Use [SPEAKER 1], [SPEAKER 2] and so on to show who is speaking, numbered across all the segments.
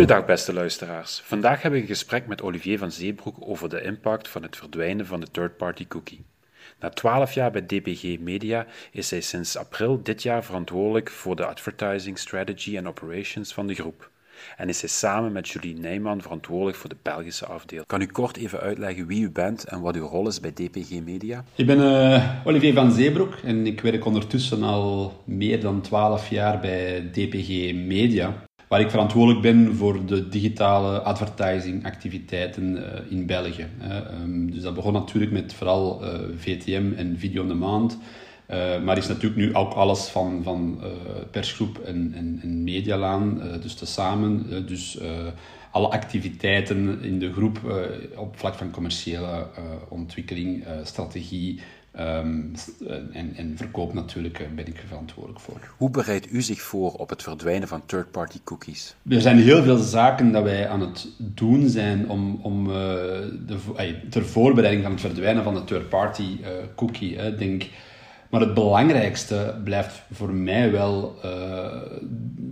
[SPEAKER 1] Goedendag beste luisteraars. Vandaag heb ik een gesprek met Olivier van Zeebroek over de impact van het verdwijnen van de third-party cookie. Na twaalf jaar bij DPG Media is hij sinds april dit jaar verantwoordelijk voor de advertising strategy en operations van de groep. En is hij samen met Julie Nijman verantwoordelijk voor de Belgische afdeling. Kan u kort even uitleggen wie u bent en wat uw rol is bij DPG Media?
[SPEAKER 2] Ik ben uh, Olivier van Zeebroek en ik werk ondertussen al meer dan twaalf jaar bij DPG Media waar ik verantwoordelijk ben voor de digitale advertising activiteiten uh, in België. Um, dus dat begon natuurlijk met vooral eh, VTM en Video on Demand. Uh, maar is natuurlijk nu ook alles van, van persgroep en, en, en medialaan, dus tezamen. dus alle activiteiten in de groep op vlak van commerciële ontwikkeling, strategie, Ehm, en, en, verkoop natuurlijk eh, ben ik verantwoordelijk voor.
[SPEAKER 1] Hoe bereidt u zich voor op het verdwijnen van third-party cookies?
[SPEAKER 2] Er zijn heel veel zaken dat wij aan het doen zijn om, om uh, de, ter voorbereiding van het verdwijnen van de third-party uh, cookie. denk maar het belangrijkste blijft voor mij wel, uh,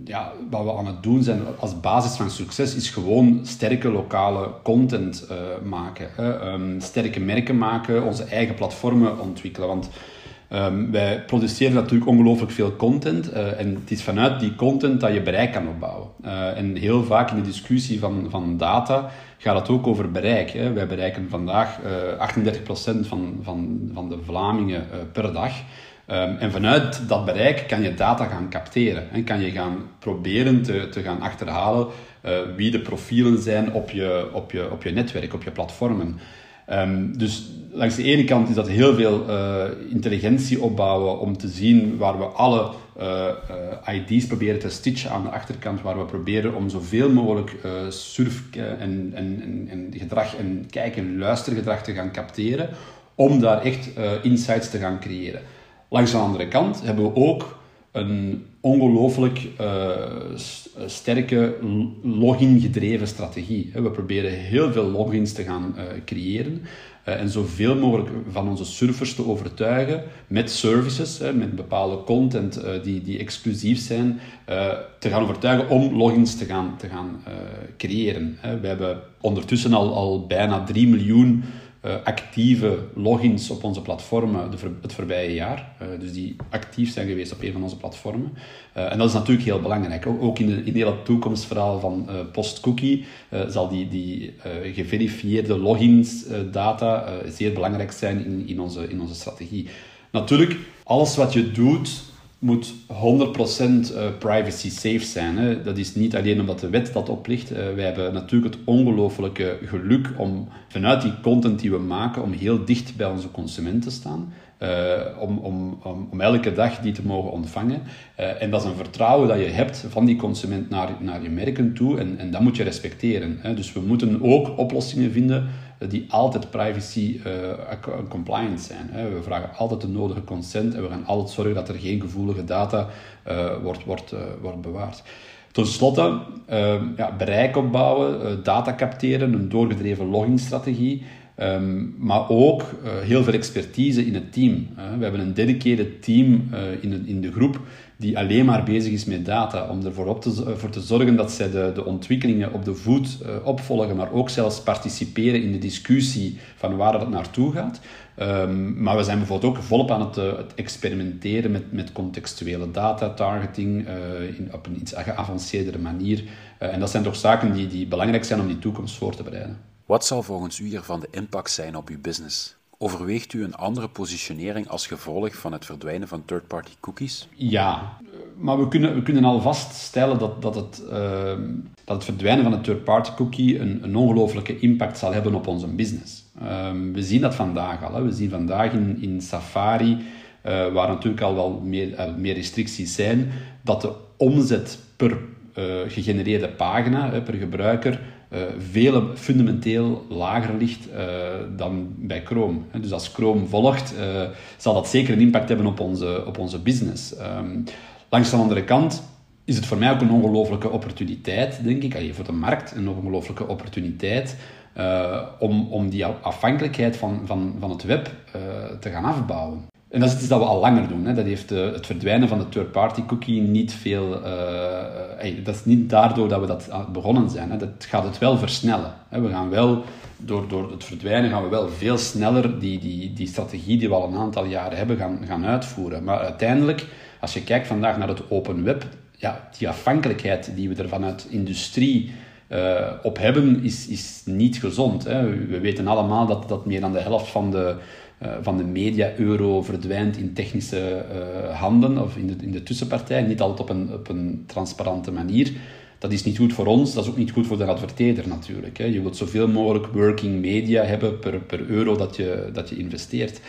[SPEAKER 2] ja, wat we aan het doen zijn als basis van succes, is gewoon sterke lokale content uh, maken. Um, sterke merken maken, onze eigen platformen ontwikkelen. Want um, wij produceren natuurlijk ongelooflijk veel content uh, en het is vanuit die content dat je bereik kan opbouwen. en heel vaak in de discussie van, van data gaat het ook over bereik. Hè. Wij bereiken vandaag uh, 38% van, van, van de Vlamingen per dag. Um, en vanuit dat bereik kan je data gaan capteren. En kan je gaan proberen te, te gaan achterhalen uh, wie de profielen zijn op je, op je, op je netwerk, op je platformen. Um, dus langs de ene kant is dat heel veel uh, intelligentie opbouwen om te zien waar we alle uh, ID's proberen te stitchen aan de achterkant, waar we proberen om zoveel mogelijk surf- en, en, en, en, gedrag en kijk- en luistergedrag te gaan capteren, om daar echt insights te gaan creëren. Langs de andere kant hebben we ook een ongelooflijk uh, sterke login-gedreven strategie. We proberen heel veel logins te gaan uh, creëren uh, en zoveel mogelijk van onze surfers te overtuigen met services, met bepaalde content die, die exclusief zijn, te gaan overtuigen om logins te gaan, te gaan creëren. We hebben ondertussen al, al bijna 3 miljoen actieve logins op onze platformen het voorbije jaar. Uh, dus die actief zijn geweest op een van onze platformen. Uh, en dat is natuurlijk heel belangrijk. Ook in, de, in heel het toekomstverhaal van post-cookie zal die, die geverifieerde logins data zeer belangrijk zijn in, in, onze, in onze strategie. Natuurlijk, alles wat je doet moet 100% eh, privacy safe zijn. Hè. Dat is niet alleen omdat de wet dat oplicht. Uh, wij hebben natuurlijk het ongelofelijke geluk om vanuit die content die we maken, om heel dicht bij onze consument te staan. Uh, om, om, om, om, elke dag die te mogen ontvangen. Uh, en dat is een vertrouwen dat je hebt van die consument naar, naar je merken toe. En, en dat moet je respecteren. Hè. Dus we moeten ook oplossingen vinden die altijd privacy uh, compliant zijn. Hè. We vragen altijd de nodige consent en we gaan altijd zorgen dat er geen gevoelige data wordt, wordt, wordt bewaard. Ten slotte, ja, bereik opbouwen, data capteren, een doorgedreven loggingstrategie. Um, maar ook uh, heel veel expertise in het team. Uh, we hebben een dedicated team uh, in, de, in de groep die alleen maar bezig is met data, om ervoor op te, voor te zorgen dat zij de, de ontwikkelingen op de voet opvolgen, maar ook zelfs participeren in de discussie van waar het naartoe gaat. Um, maar we zijn bijvoorbeeld ook volop aan het, het experimenteren met, met contextuele data, targeting, in, op een iets geavanceerdere manier. en dat zijn toch zaken die, die belangrijk zijn om die toekomst voor te bereiden.
[SPEAKER 1] Wat zal volgens u hiervan de impact zijn op uw business? Overweegt u een andere positionering als gevolg van het verdwijnen van third-party cookies?
[SPEAKER 2] Ja, maar we kunnen, we kunnen al vaststellen dat, dat, het, uh, dat het verdwijnen van de third-party cookie een, een ongelooflijke impact zal hebben op onze business. Uh, we zien dat vandaag al. Hè. We zien vandaag in, in Safari, uh, waar natuurlijk al wel meer, eh, meer restricties zijn, dat de omzet per eh, gegenereerde pagina, per gebruiker, uh, veel fundamenteel lager ligt uh, dan bij Chrome. Dus als Chrome volgt, uh, zal dat zeker een impact hebben op onze, op onze business. Um, langs de andere kant is het voor mij ook een ongelofelijke opportuniteit, denk ik, allee, voor de markt een ongelofelijke opportuniteit om, om die afhankelijkheid van, van, van het web te gaan afbouwen. En dat is iets dat we al langer doen. Hè. Dat heeft uh, het verdwijnen van de third-party cookie niet veel... Uh, dat is niet daardoor dat we dat begonnen zijn. Hè. Dat gaat het wel versnellen. Hè. We gaan wel, door, door het verdwijnen, gaan we wel veel sneller die, die, die strategie die we al een aantal jaren hebben gaan, gaan uitvoeren. Maar uiteindelijk, als je kijkt vandaag naar het open web, ja, die afhankelijkheid die we er vanuit industrie uh, op hebben, is, is niet gezond. Hè. We weten allemaal dat, dat meer dan de helft van de uh, van de media-euro verdwijnt in technische uh, handen of in de, in de tussenpartij, niet altijd op een, op een transparante manier. Dat is niet goed voor ons, dat is ook niet goed voor de adverteerder natuurlijk. Hè. Je wilt zoveel mogelijk working media hebben per, per euro dat je, dat je investeert.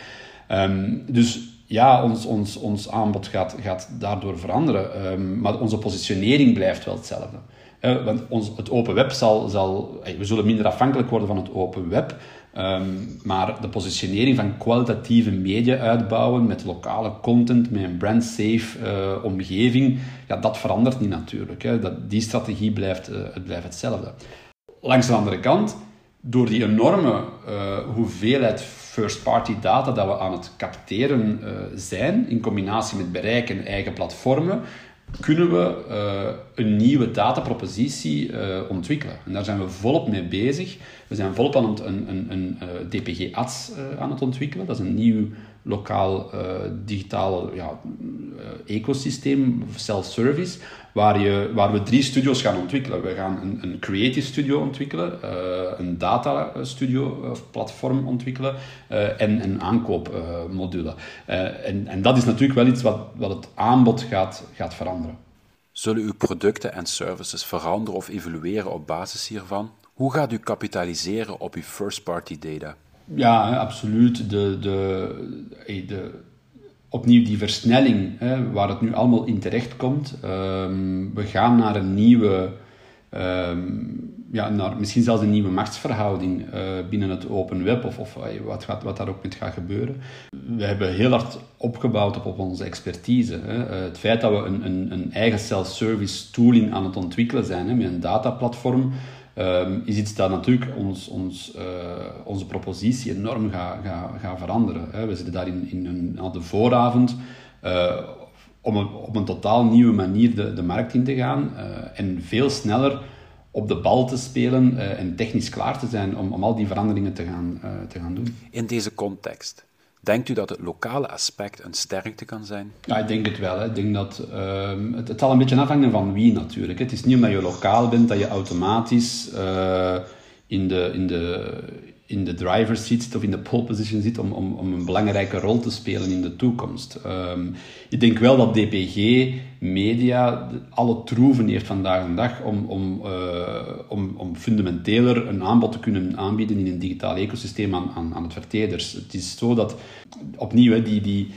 [SPEAKER 2] Um, dus ja, ons, ons, ons aanbod gaat, gaat daardoor veranderen, um, maar onze positionering blijft wel hetzelfde. Uh, want ons, het open web zal, zal, we zullen minder afhankelijk worden van het open web, Um, maar de positionering van kwalitatieve media uitbouwen met lokale content, met een brand-safe uh, omgeving, ja, dat verandert niet natuurlijk. Hè. Dat, die strategie blijft, het blijft hetzelfde. Langs de andere kant, door die enorme hoeveelheid first-party data dat we aan het capteren zijn, in combinatie met bereik en eigen platformen, kunnen we uh, een nieuwe datapropositie uh, ontwikkelen. En daar zijn we volop mee bezig. We zijn volop aan een, een, een eh, DPG-ads aan het ontwikkelen. Dat is een nieuw lokaal digitaal ja, ecosysteem, self-service, waar, je, waar we drie studio's gaan ontwikkelen. We gaan een, een creative studio ontwikkelen, uh, een data studio of platform ontwikkelen uh, en een aankoopmodule. Uh, en, en dat is natuurlijk wel iets wat, wat het aanbod gaat, gaat veranderen.
[SPEAKER 1] Zullen uw producten en services veranderen of evolueren op basis hiervan? Hoe gaat u kapitaliseren op uw first-party data?
[SPEAKER 2] Ja, absoluut. De, de, de, opnieuw die versnelling, hè, waar het nu allemaal in terecht komt. Um, we gaan naar een nieuwe, um, ja, naar misschien zelfs een nieuwe machtsverhouding uh, binnen het open web, of, of wat, gaat, wat daar ook met gaat gebeuren. We hebben heel hard opgebouwd op, op onze expertise. Hè. Uh, het feit dat we een, een, een eigen self-service tooling aan het ontwikkelen zijn, hè, met een dataplatform, um, is iets dat natuurlijk ons, ons, uh, onze propositie enorm gaat ga, ga veranderen. Hè. We zitten daar in, een, aan de vooravond uh, om op een totaal nieuwe manier de, de markt in te gaan uh, en veel sneller op de bal te spelen en technisch klaar te zijn om, om al die veranderingen te gaan, te gaan doen.
[SPEAKER 1] In deze context, Denkt u dat het lokale aspect een sterkte kan zijn?
[SPEAKER 2] Ja, ik denk het wel. Hè. Ik denk dat, uh, het, het, zal een beetje afhangen van wie natuurlijk. Het is niet omdat je lokaal bent dat je automatisch uh, in, de, in, de, in de driver's seat zit of in de pole position zit om, om, om een belangrijke rol te spelen in de toekomst. Um, ik denk wel dat DPG Media alle troeven heeft vandaag de dag om, om, uh, om, om fundamenteler een aanbod te kunnen aanbieden in een digitaal ecosysteem aan, aan, aan adverteerders. Het is zo dat, opnieuw, die, die,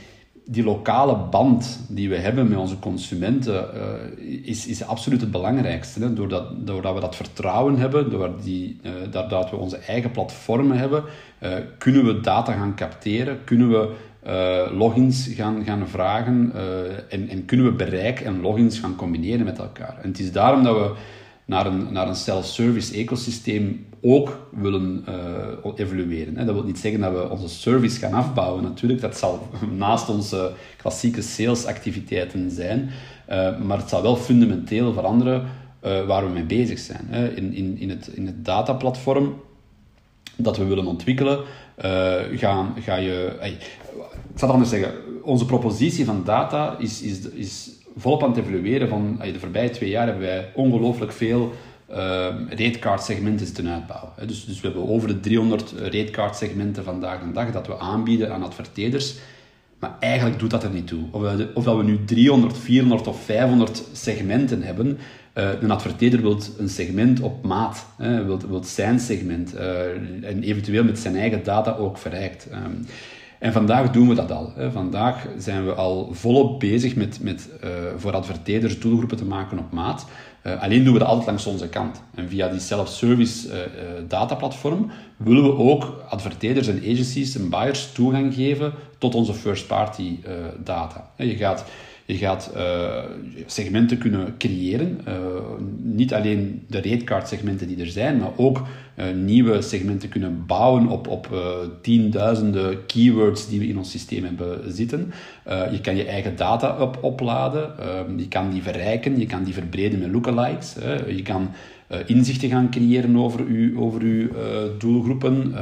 [SPEAKER 2] die lokale band die we hebben met onze consumenten uh, is, is absoluut het belangrijkste. Hè? Doordat, doordat we dat vertrouwen hebben, doordat, die, doordat we onze eigen platformen hebben, uh, kunnen we data gaan capteren, kunnen we logins gaan, gaan vragen en, en kunnen we bereik en logins gaan combineren met elkaar. En het is daarom dat we naar een, naar een self-service ecosysteem ook willen uh, evolueren. Hè. Dat wil niet zeggen dat we onze service gaan afbouwen, natuurlijk. Dat zal naast onze klassieke salesactiviteiten zijn. Uh, maar het zal wel fundamenteel veranderen uh, waar we mee bezig zijn. Hè. In, in, in, het, in het dataplatform dat we willen ontwikkelen, gaan, ga je... ik zal het anders zeggen. Onze propositie van data is, is, is volop aan het evolueren. Van, de voorbije twee jaar hebben wij ongelooflijk veel ehm, segmenten zitten uitbouwen. Dus, dus we hebben over de 300 ratecard segmenten vandaag de dag dat we aanbieden aan adverteerders. Maar eigenlijk doet dat er niet toe. Of we, nu 300, 400 of 500 segmenten hebben, uh, een adverteerder wil een segment op maat, wil, zijn segment uh, en eventueel met zijn eigen data ook verrijkt. Um, en vandaag doen we dat al. Vandaag zijn we al volop bezig met, met voor adverteerders doelgroepen te maken op maat. Uh, alleen doen we dat altijd langs onze kant. En via die self-service uh, dataplatform willen we ook adverteerders en agencies en buyers toegang geven tot onze first-party data. Je gaat Je gaat uh, segmenten kunnen creëren. Uh, niet alleen de ratecard segmenten die er zijn, maar ook uh, nieuwe segmenten kunnen bouwen op, op tienduizenden keywords die we in ons systeem hebben zitten. je kan je eigen data op, opladen. je kan die verrijken. Je kan die verbreden met lookalikes. je kan inzichten gaan creëren over uw, over uw doelgroepen.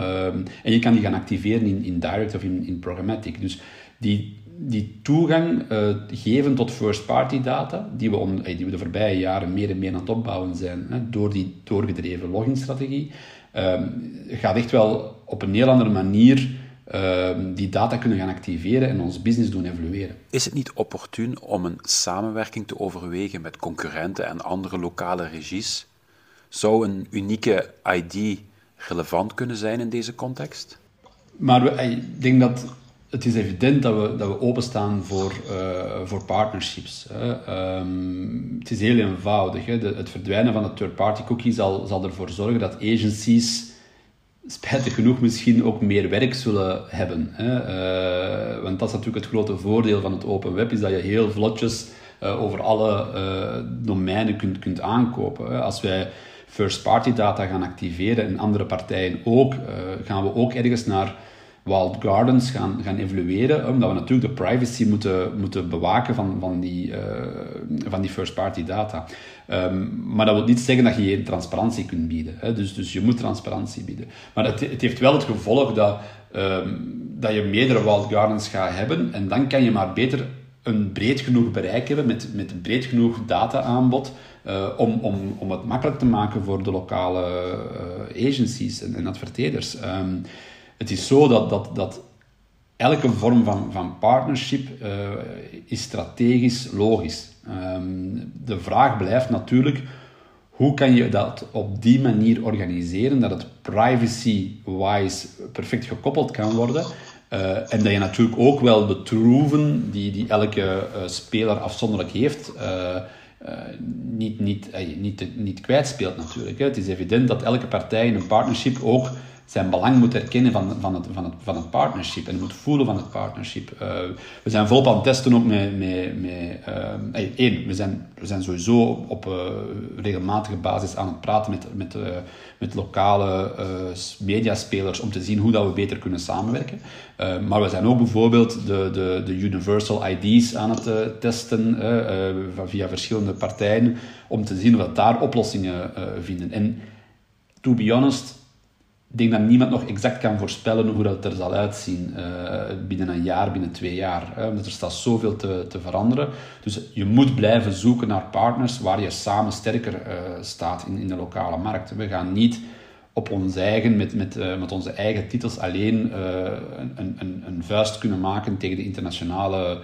[SPEAKER 2] en je kan die gaan activeren in, in direct of in, in programmatic. Dus die die toegang uh, geven tot first-party data, die we, om, die we de voorbije jaren meer en meer aan het opbouwen zijn, hè, door die doorgedreven loginstrategie, uh, gaat echt wel op een heel andere manier uh, die data kunnen gaan activeren en ons business doen evolueren.
[SPEAKER 1] Is het niet opportun om een samenwerking te overwegen met concurrenten en andere lokale regies? Zou een unieke ID relevant kunnen zijn in deze context?
[SPEAKER 2] Maar ik denk dat het is evident dat we, dat we openstaan voor, uh, voor partnerships. Hè. Um, het is heel eenvoudig. Hè. Het verdwijnen van de third-party cookie zal, zal ervoor zorgen dat agencies, spijtig genoeg, misschien ook meer werk zullen hebben. Hè. Uh, want dat is natuurlijk het grote voordeel van het open web, is dat je heel vlotjes uh, over alle domeinen kunt, kunt aankopen. Hè. Als wij first-party data gaan activeren en andere partijen ook, gaan we ook ergens naar walled gardens gaan, gaan evolueren, omdat we natuurlijk de privacy moeten, moeten bewaken van, van die, uh, van die first-party data. Um, maar dat wil niet zeggen dat je geen transparantie kunt bieden. Hè? Dus, dus je moet transparantie bieden. Maar het, het heeft wel het gevolg dat, um, dat je meerdere walled gardens gaat hebben en dan kan je maar beter een breed genoeg bereik hebben met, met breed genoeg data-aanbod uh, om, om, om het makkelijk te maken voor de lokale uh, agencies en, en adverteerders. Um, het is zo dat, dat, dat elke vorm van, van partnership uh, is strategisch logisch. Um, de vraag blijft natuurlijk, hoe kan je dat op die manier organiseren dat het privacy-wise perfect gekoppeld kan worden? Uh, en dat je natuurlijk ook wel de troeven die, die elke uh, speler afzonderlijk heeft, niet, niet, niet, niet kwijtspeelt natuurlijk. Hè. Het is evident dat elke partij in een partnership ook zijn belang moet erkennen van, van, het, van, het, van het partnership en moet voelen van het partnership. Uh, we zijn volop aan het testen ook met... met, met uh, één, we zijn, we zijn sowieso op uh, regelmatige basis aan het praten met, met, met lokale mediaspelers om te zien hoe dat we beter kunnen samenwerken. maar we zijn ook bijvoorbeeld de, de, de universal ID's aan het testen via verschillende partijen om te zien of we daar oplossingen vinden. En to be honest ik denk dat niemand nog exact kan voorspellen hoe dat er zal uitzien uh, binnen een jaar, binnen twee jaar. Hè? Omdat er staat zoveel te, te veranderen. Dus je moet blijven zoeken naar partners waar je samen sterker uh, staat in, in de lokale markt. We gaan niet op ons eigen, met, met, uh, met onze eigen titels alleen een, een, een vuist kunnen maken tegen de internationale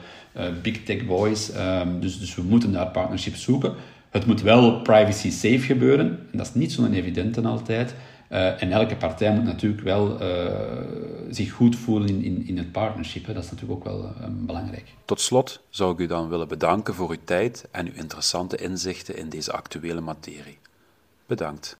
[SPEAKER 2] big tech boys. Um, dus, dus we moeten daar partnerships zoeken. Het moet wel privacy safe gebeuren. En dat is niet zo'n evidente altijd. Uh, en elke partij moet natuurlijk wel uh, zich goed voelen in, in, in het partnership. Hè. Dat is natuurlijk ook wel uh, belangrijk.
[SPEAKER 1] Tot slot zou ik u dan willen bedanken voor uw tijd en uw interessante inzichten in deze actuele materie. Bedankt.